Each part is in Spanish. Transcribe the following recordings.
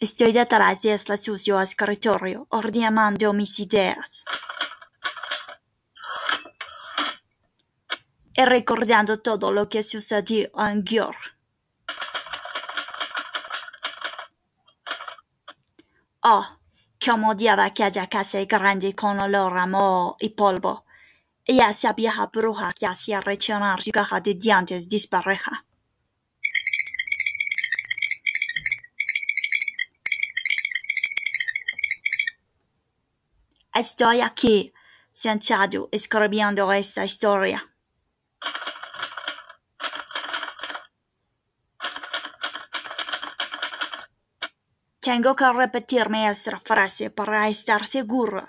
Estoy detrás de este sucio escritorio ordenando mis ideas. Y recordando todo lo que sucedió en Gior. Oh, cómo odiaba aquella casa grande con olor a moho y polvo, y esa vieja bruja que hacía rechinar su caja de dientes dispareja. Estoy aquí, sentado, escribiendo esta historia. Tengo que repetirme esta frase para estar seguro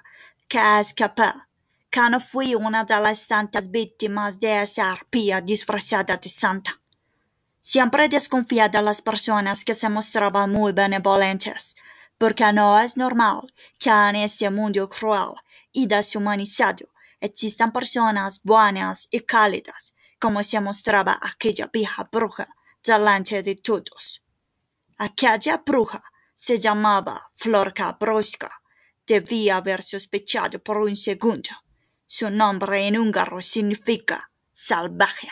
que escapé, que no fui una de las tantas víctimas de esa arpía disfrazada de santa. Siempre desconfía de las personas que se mostraban muy benevolentes, porque no es normal que en este mundo cruel y deshumanizado existan personas buenas y cálidas, como se mostraba aquella vieja bruja delante de todos. Aquella bruja se llamaba Flor Cabrosca. Debía haber sospechado por un segundo. Su nombre en húngaro significa salvaje.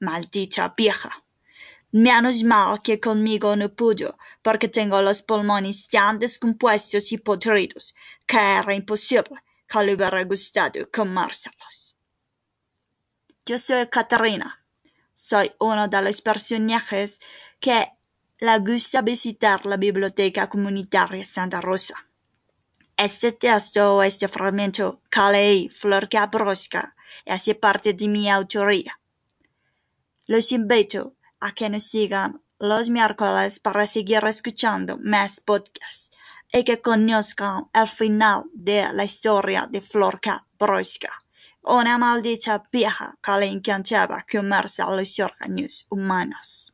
Maldita vieja. Menos mal que conmigo no pudo, porque tengo los pulmones tan descompuestos y podridos que era imposible que le hubiera gustado comérselos. Yo soy Catarina. Soy uno de los personajes que le gusta visitar la biblioteca comunitaria Santa Rosa. Este texto o este fragmento que leí, Flor Cabrosca, hace parte de mi autoría. Los invito a que nos sigan los miércoles para seguir escuchando más podcasts y que conozcan el final de la historia de Flor Cabrosca, una maldita vieja que le encantaba comerse a los órganos humanos.